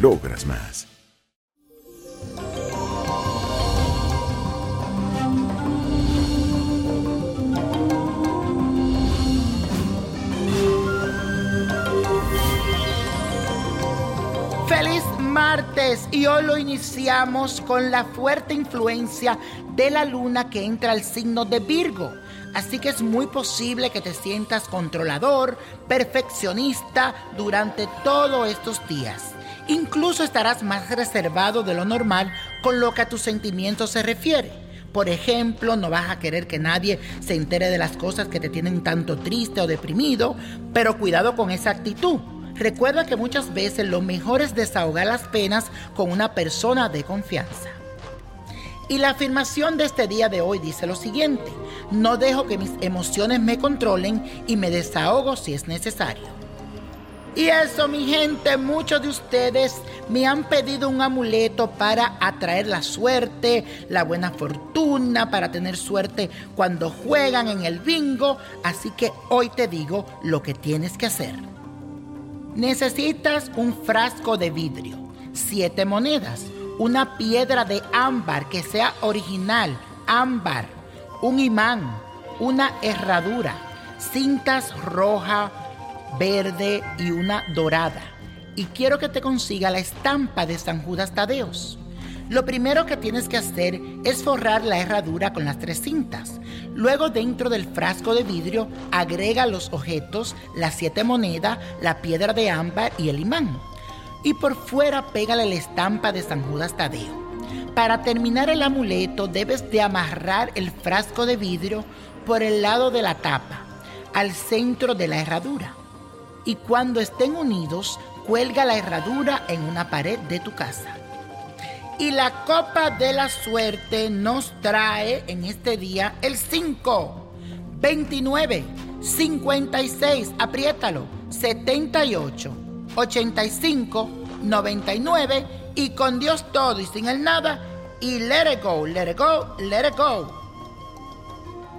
logras más. Feliz martes y hoy lo iniciamos con la fuerte influencia de la luna que entra al signo de Virgo. Así que es muy posible que te sientas controlador, perfeccionista durante todos estos días. Incluso estarás más reservado de lo normal con lo que a tus sentimientos se refiere. Por ejemplo, no vas a querer que nadie se entere de las cosas que te tienen tanto triste o deprimido, pero cuidado con esa actitud. Recuerda que muchas veces lo mejor es desahogar las penas con una persona de confianza. Y la afirmación de este día de hoy dice lo siguiente, no dejo que mis emociones me controlen y me desahogo si es necesario. Y eso, mi gente, muchos de ustedes me han pedido un amuleto para atraer la suerte, la buena fortuna, para tener suerte cuando juegan en el bingo. Así que hoy te digo lo que tienes que hacer. Necesitas un frasco de vidrio, siete monedas, una piedra de ámbar que sea original, ámbar, un imán, una herradura, cintas roja, verde y una dorada. Y quiero que te consiga la estampa de San Judas Tadeos. Lo primero que tienes que hacer es forrar la herradura con las tres cintas. Luego dentro del frasco de vidrio agrega los objetos, las siete monedas, la piedra de ámbar y el imán. Y por fuera pégale la estampa de San Judas Tadeo. Para terminar el amuleto debes de amarrar el frasco de vidrio por el lado de la tapa, al centro de la herradura. Y cuando estén unidos, cuelga la herradura en una pared de tu casa. Y la copa de la suerte nos trae en este día el 5, 29, 56, apriétalo, 78, 85, 99 y con Dios todo y sin el nada y let it go, let it go, let it go.